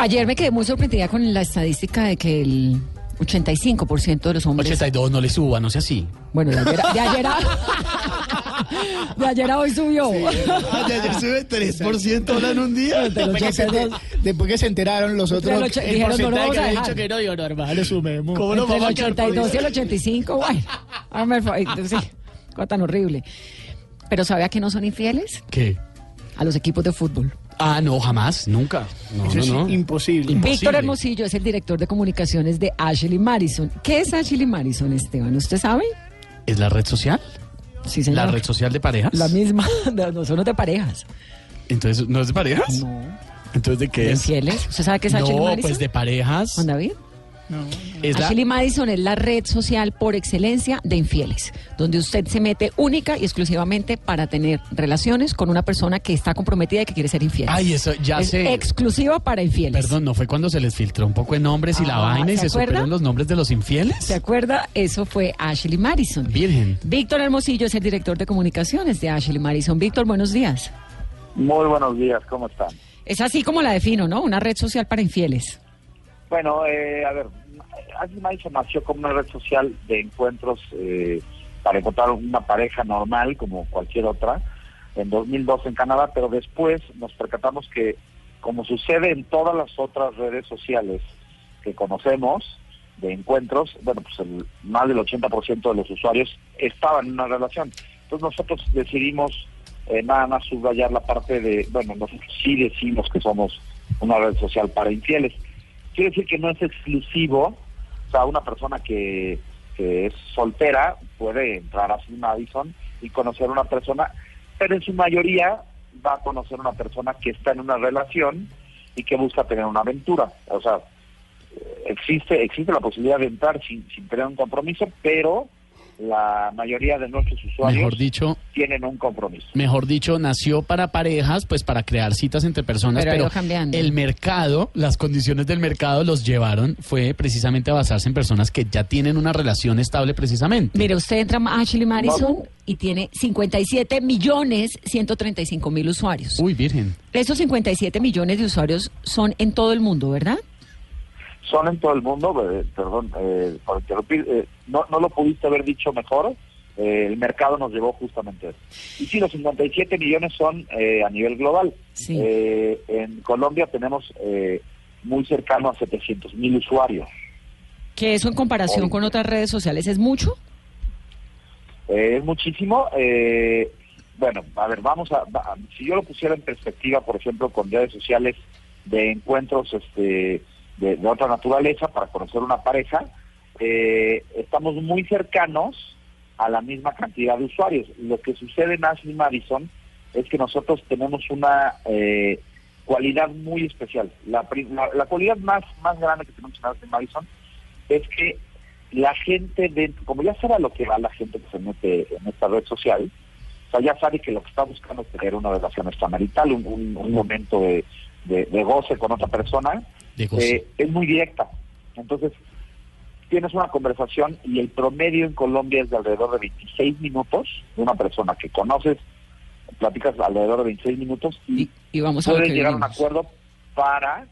Ayer me quedé muy sorprendida con la estadística de que el 85% de los hombres... 82, no le suba, no sea así. Bueno, de ayer, a- de ayer a... De ayer a hoy subió. Ayer sube 3% ahora en un día. Después que, se, 82. después que se enteraron los otros, el dijeron, no lo porcentaje que dejar. dicho que no, digo, normal, lo sumemos. ¿Cómo no Entre el vamos a quedar 82 y el 85, bueno, el favor, sí, cosa tan horrible. Pero ¿sabe a qué no son infieles? ¿Qué? A los equipos de fútbol. Ah, no, jamás, nunca. No, Eso no, es no. imposible. Imposible. Víctor Hermosillo es el director de comunicaciones de Ashley Madison. ¿Qué es Ashley Madison, Esteban? ¿Usted sabe? ¿Es la red social? Sí, señor. ¿La red social de parejas? La misma, no, son de parejas. Entonces, ¿no es de parejas? No. Entonces, ¿de qué ¿De es? infieles? ¿Usted sabe qué es Ashley No, pues de parejas. Juan David. Es la- Ashley Madison es la red social por excelencia de infieles, donde usted se mete única y exclusivamente para tener relaciones con una persona que está comprometida y que quiere ser infiel. Ay, eso ya es sé. exclusiva para infieles. Perdón, ¿no fue cuando se les filtró un poco de nombres y la Ah, vaina y ¿se se, acuerda? superaron los nombres de los infieles? ¿Se acuerda? Eso fue Ashley Madison. Virgen. Víctor Hermosillo es el director de comunicaciones de Ashley Madison. Víctor, buenos días. Muy buenos días, ¿cómo están? Es así como la defino, ¿no? Una red social para infieles. Bueno, eh, a ver, Madison nació como una red social de encuentros eh, para encontrar una pareja normal como cualquier otra en 2002 en Canadá, pero después nos percatamos que, como sucede en todas las otras redes sociales que conocemos de encuentros, bueno, pues el, más del 80% de los usuarios estaban en una relación. Entonces nosotros decidimos eh, nada más subrayar la parte de, bueno, nosotros sí decimos que somos una red social para infieles. Quiere decir que no es exclusivo, o sea, una persona que, es soltera puede entrar a Ashley Madison y conocer a una persona, pero en su mayoría va a conocer una persona que está en una relación y que busca tener una aventura. O sea, existe existe la posibilidad de entrar sin, sin tener un compromiso, pero la mayoría de nuestros usuarios Mejor dicho, tienen un compromiso. mejor dicho, nació para parejas, pues para crear citas entre personas, Pero pero, el mercado, las condiciones del mercado los llevaron, fue precisamente a basarse en personas que ya tienen una relación estable precisamente. Mire, usted entra a Ashley Madison Vamos. y tiene 57 millones 135 mil usuarios. Uy, virgen. Esos 57 millones de usuarios son en todo el mundo, ¿verdad? Son en todo el mundo, eh, perdón eh, por interrumpir, eh, no, no lo pudiste haber dicho mejor, eh, el mercado nos llevó justamente eso. Y sí, los 57 millones son eh, a nivel global. Sí. Eh, en Colombia tenemos eh, muy cercano a 700 mil usuarios. Que eso en comparación con otras redes sociales es mucho. Es muchísimo. eh, bueno, a ver, vamos a, si yo lo pusiera en perspectiva, por ejemplo, con redes sociales de encuentros este, de, de otra naturaleza para conocer una pareja, eh, estamos muy cercanos a la misma cantidad de usuarios. Lo que sucede en Ashley Madison es que nosotros tenemos una eh, cualidad muy especial. La, la, la cualidad más, más grande que tenemos en Ashley Madison es que la gente, dentro, como ya sabe a lo que va la gente que se mete en esta red social, o sea, ya sabe que lo que está buscando es tener una relación extramarital, un, un, un momento de, de- de goce con otra persona. Eh, es muy directa. Entonces, tienes una conversación y el promedio en Colombia es de alrededor de 26 minutos de una persona que conoces, platicas alrededor de 26 minutos y, Y, y vamos a puedes llegar a un acuerdo para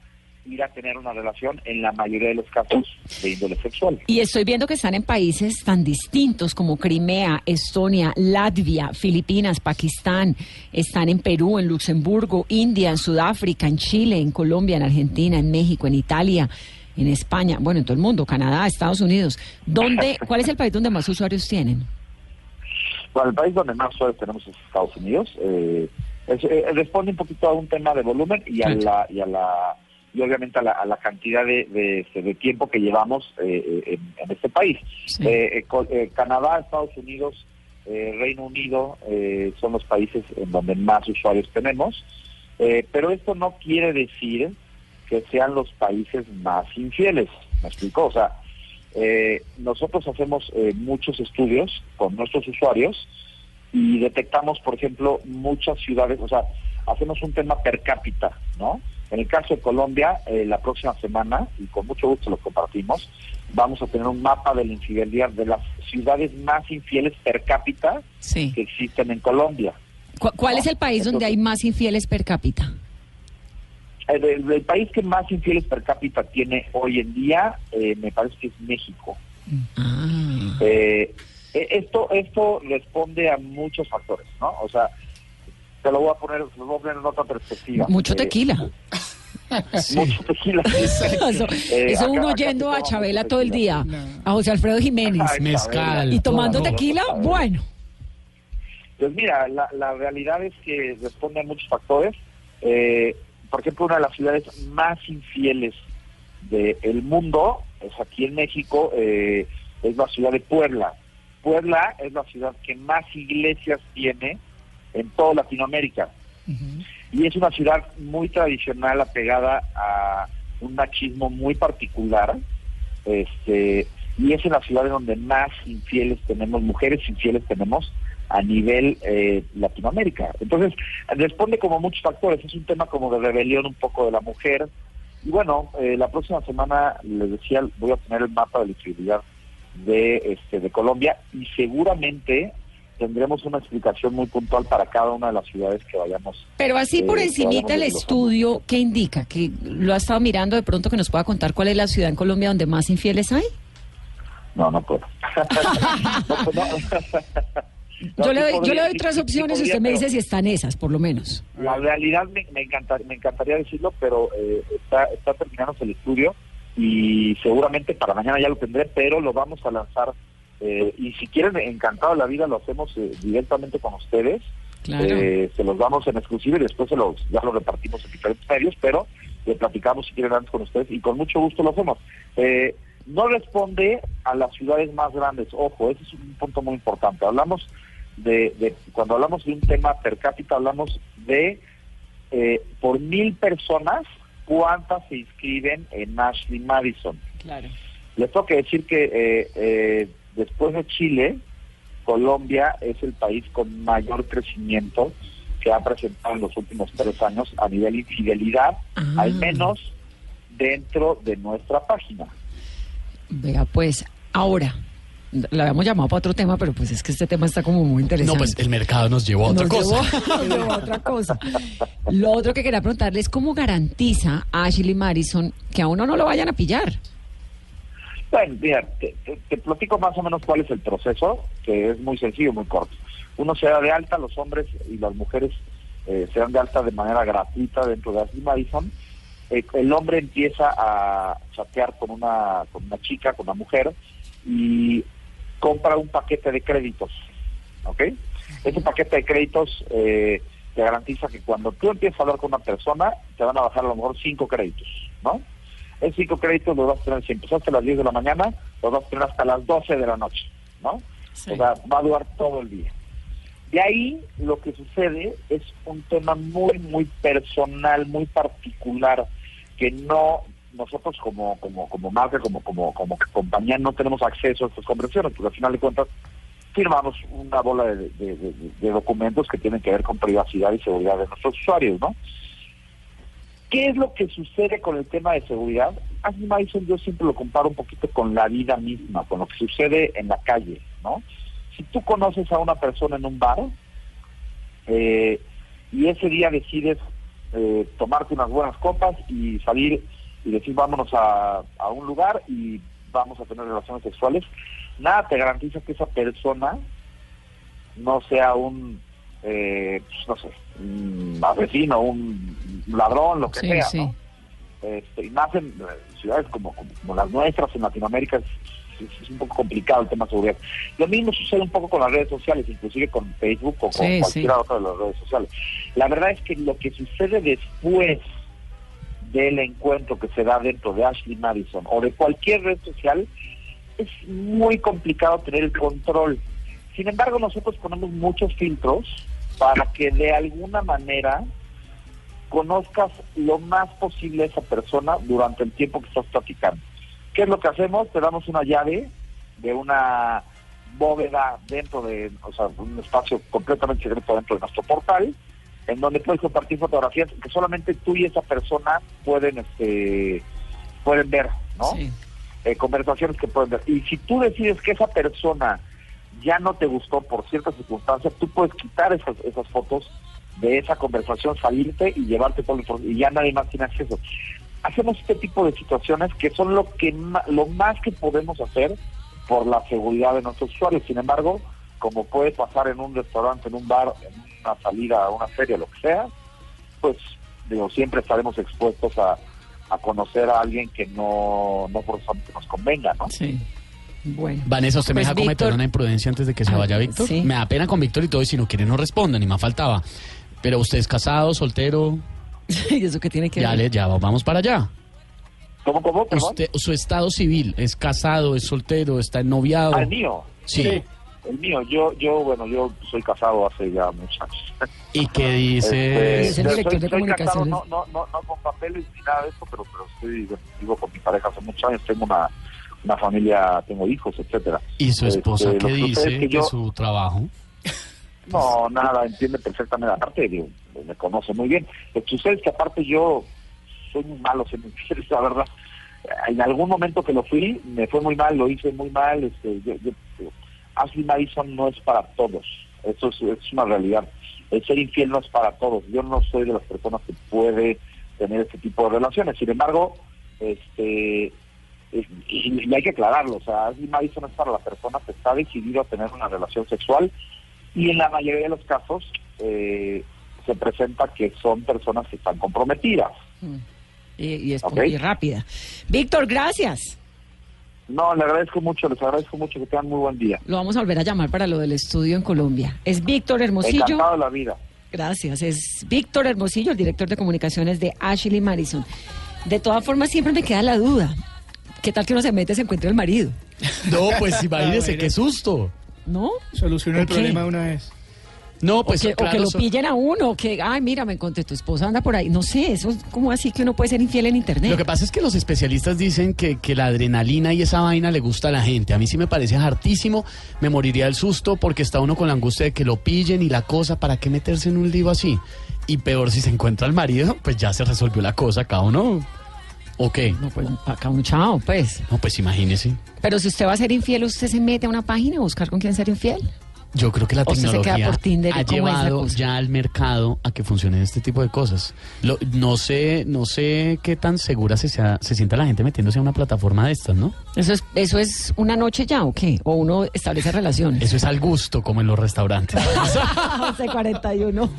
ir a tener una relación en la mayoría de los casos de índole sexual. Y estoy viendo que están en países tan distintos como Crimea, Estonia, Latvia, Filipinas, Pakistán. Están en Perú, en Luxemburgo, India, en Sudáfrica, en Chile, en Colombia, en Argentina, en México, en Italia, en España, bueno, en todo el mundo, Canadá, Estados Unidos. ¿Dónde, ¿Cuál es el país donde más usuarios tienen? Bueno, el país donde más usuarios tenemos es Estados Unidos. Eh, es- eh, responde un poquito a un tema de volumen y a la y a la y obviamente a la, a la cantidad de, de, este, de tiempo que llevamos eh, eh, en, en este país. Sí. Eh, eh, Canadá, Estados Unidos, Reino Unido eh, son los países en donde más usuarios tenemos, pero esto no quiere decir que sean los países más infieles. ¿Me explico? O sea, eh, nosotros hacemos eh, muchos estudios con nuestros usuarios y detectamos, por ejemplo, muchas ciudades, o sea, hacemos un tema per cápita, ¿no? En el caso de Colombia, eh, la próxima semana, y con mucho gusto lo compartimos, vamos a tener un mapa de la infidelidad de las ciudades más infieles per cápita Sí. que existen en Colombia. ¿Cu- ¿Cuál es el país donde hay más infieles per cápita? El, el- el país que más infieles per cápita tiene hoy en día, eh, me parece que es México. Ah. Eh, eh, esto esto responde a muchos factores, ¿no? O sea, te lo voy a poner, lo voy a poner en otra perspectiva. Mucho Eh, Mucho tequila. Eso, Eh, eso uno yendo a Chabela todo el día, a José Alfredo Jiménez, Ay, Mezcal. y tomando todo. tequila, bueno. Pues mira, la, la realidad es que responde a muchos factores. Eh, por ejemplo, una de las ciudades más infieles del mundo es aquí en México, eh, es la ciudad de Puebla. Puebla es la ciudad que más iglesias tiene en toda Latinoamérica. Y es una ciudad muy tradicional, apegada a un machismo muy particular. Este, y es en la ciudad en donde más infieles tenemos, mujeres infieles tenemos a nivel eh, Latinoamérica. Entonces, responde como muchos factores. Es un tema como de rebelión un poco de la mujer. Y bueno, eh, la próxima semana, les decía, voy a tener el mapa de la infidelidad de, este, de Colombia y seguramente tendremos una explicación muy puntual para cada una de las ciudades que vayamos Pero así por Eh, encimita el estudio, ¿qué indica? ¿Que lo ha estado mirando de pronto que nos pueda contar cuál es la ciudad en Colombia donde más infieles hay? No, no puedo. No, pues, no. No, yo le doy, yo podría, le doy sí, tres opciones y usted me dice si están esas, por lo menos. La realidad me, me, me encantaría decirlo, pero eh, está, está terminándose el estudio y seguramente para mañana ya lo tendré, pero lo vamos a lanzar. Eh, y si quieren, encantado la vida, lo hacemos eh, directamente con ustedes. Claro. Eh, se los damos en exclusiva y después se los, ya lo repartimos en diferentes medios, pero le platicamos si quieren antes con ustedes y con mucho gusto lo hacemos. Eh, no responde a las ciudades más grandes, ojo, ese es un punto muy importante. Hablamos de, de cuando hablamos de un tema per cápita, hablamos de eh, por mil personas, cuántas se inscriben en Ashley Madison. Claro. Les tengo que decir que eh, eh, después de Chile, Colombia es el país con mayor crecimiento que ha presentado en los últimos tres años a nivel infidelidad, Ah. al menos dentro de nuestra página. Vea, pues, ahora, la habíamos llamado para otro tema, pero pues es que este tema está como muy interesante. No, pues el mercado nos llevó a otra Nos cosa. llevó- nos llevó a otra cosa. Lo otro que quería preguntarle es cómo garantiza Ashley Madison que a uno no lo vayan a pillar. Bueno, mira, te, platico más o menos cuál es el proceso, que es muy sencillo, muy corto. Uno se da de alta, los hombres y las mujeres eh, se dan de alta de manera gratuita dentro de Ashley. Eh, el hombre empieza a chatear con una, con una chica, con una mujer, y compra un paquete de créditos, ¿ok? Ese paquete de créditos eh, te garantiza que cuando tú empiezas a hablar con una persona, te van a bajar a lo mejor cinco créditos, ¿no? Esos cinco créditos los vas a tener, si empezaste a las 10 de la mañana, los vas a tener hasta las 12 de la noche, ¿no? Sí. O sea, va a durar todo el día. De ahí lo que sucede es un tema muy, muy personal, muy particular, que no nosotros como como como marca, como como como compañía no tenemos acceso a estas conversaciones, porque al final de cuentas firmamos una bola de, de- de- de documentos que tienen que ver con privacidad y seguridad de nuestros usuarios, ¿no? ¿Qué es lo que sucede con el tema de seguridad? Ashley Madison yo siempre lo comparo un poquito con la vida misma, con lo que sucede en la calle, ¿no? Si tú conoces a una persona en un bar eh, y ese día decides eh, tomarte unas buenas copas y salir y decir vámonos a, a un lugar y vamos a tener relaciones sexuales, nada te garantiza que esa persona no sea un, eh, pues, no sé, un asesino, un ladrón, lo que Sí, sea, sí. ¿no? Este, y más en eh, ciudades como, las nuestras, en Latinoamérica, es, es- es un poco complicado el tema de seguridad. Lo mismo sucede un poco con las redes sociales, inclusive con Facebook o con Sí, cualquiera otra de las redes sociales. La verdad es que lo que sucede después del encuentro que se da dentro de Ashley Madison o de cualquier red social es muy complicado tener el control. Sin embargo, nosotros ponemos muchos filtros para que de alguna manera conozcas lo más posible a esa persona durante el tiempo que estás platicando. ¿Qué es lo que hacemos? Te damos una llave de una bóveda dentro de, o sea, un espacio completamente secreto dentro de nuestro portal, en donde puedes compartir fotografías que solamente tú y esa persona pueden, este, pueden ver, ¿no? Sí. eh, conversaciones que pueden ver. Y si tú decides que esa persona ya no te gustó por ciertas circunstancias, tú puedes quitar esas, esas fotos de esa conversación salirte y llevarte por y ya nadie más tiene acceso. Hacemos este tipo de situaciones que son lo que lo más que podemos hacer por la seguridad de nuestros usuarios. Sin embargo, como puede pasar en un restaurante, en un bar, en una salida una feria, lo que sea, pues digo, siempre estaremos expuestos a, a conocer a alguien que no, no forzosamente nos convenga, ¿no? Sí. Bueno. Vanessa, ¿usted me Pues, deja cometer Víctor- una imprudencia antes de que se Ah, vaya Víctor? sí. Me da pena con Víctor y todo, y si no quiere no responda, ni más faltaba. Pero usted es casado, soltero, ¿Y eso qué tiene que ya, ver? le, ya vamos para allá. ¿Cómo, cómo? Usted, su estado civil, ¿es casado, es soltero, está noviado? Ah, el mío. Sí. El mío, yo, yo, bueno, yo soy casado hace ya muchos años. ¿Y qué dice? Es el yo director soy, de soy casado, no, no, no, no con papeles ni nada de eso, pero, pero estoy, bueno, vivo con mi pareja hace muchos años, tengo una, una familia, tengo hijos, etcétera. ¿Y su esposa Este, qué dice es que de yo- su trabajo? No, nada, entiende perfectamente. Aparte, digo, me conoce muy bien. Lo que sucede es que aparte yo soy muy malo, se me la verdad. En algún momento que lo fui, me fue muy mal, lo hice muy mal. Este, yo, yo, digo, Ashley Madison no es para todos. Eso es, es una realidad. El ser infiel no es para todos. Yo no soy de las personas que puede tener este tipo de relaciones. Sin embargo, este es- y, y hay que aclararlo. O sea, Ashley Madison es para la persona que está decidido a tener una relación sexual y en la mayoría de los casos eh, se presenta que son personas que están comprometidas. Mm. Y, y es Ok. y rápida. Víctor, gracias. No, le agradezco mucho, les agradezco mucho que tengan muy buen día. Lo vamos a volver a llamar para lo del estudio en Colombia. Es Víctor Hermosillo. Encantado de la vida. Gracias. Es Víctor Hermosillo, el director de comunicaciones de Ashley Madison. De todas formas, siempre me queda la duda. ¿Qué tal que uno se mete y se encuentre el marido? No, pues imagínese, qué susto. ¿No? Soluciona el problema de una vez. No, O pues o que lo pillen a uno, que, ay, mira, me encontré tu esposa, anda por ahí. No sé, eso es como así que uno puede ser infiel en internet. Lo que pasa es que los especialistas dicen que, que la adrenalina y esa vaina le gusta a la gente. A mí sí me parece hartísimo. Me moriría del susto porque está uno con la angustia de que lo pillen y la cosa. ¿Para qué meterse en un lío así? Y peor si se encuentra al marido, pues ya se resolvió la cosa. Cada uno. ¿O qué? No, pues, acá un chao, pues. No, pues imagínese. Pero si usted va a ser infiel, ¿usted se mete a una página a buscar con quién ser infiel? Yo creo que la tecnología ha ¿cómo es la llevado ya al mercado a que funcionen este tipo de cosas. Lo- no sé, no sé qué tan segura se, sea- se sienta la gente metiéndose a una plataforma de estas, ¿no? ¿Eso es, ¿Eso es una noche ya o qué? ¿O uno establece relaciones? Eso es al gusto, como en los restaurantes. 11.41.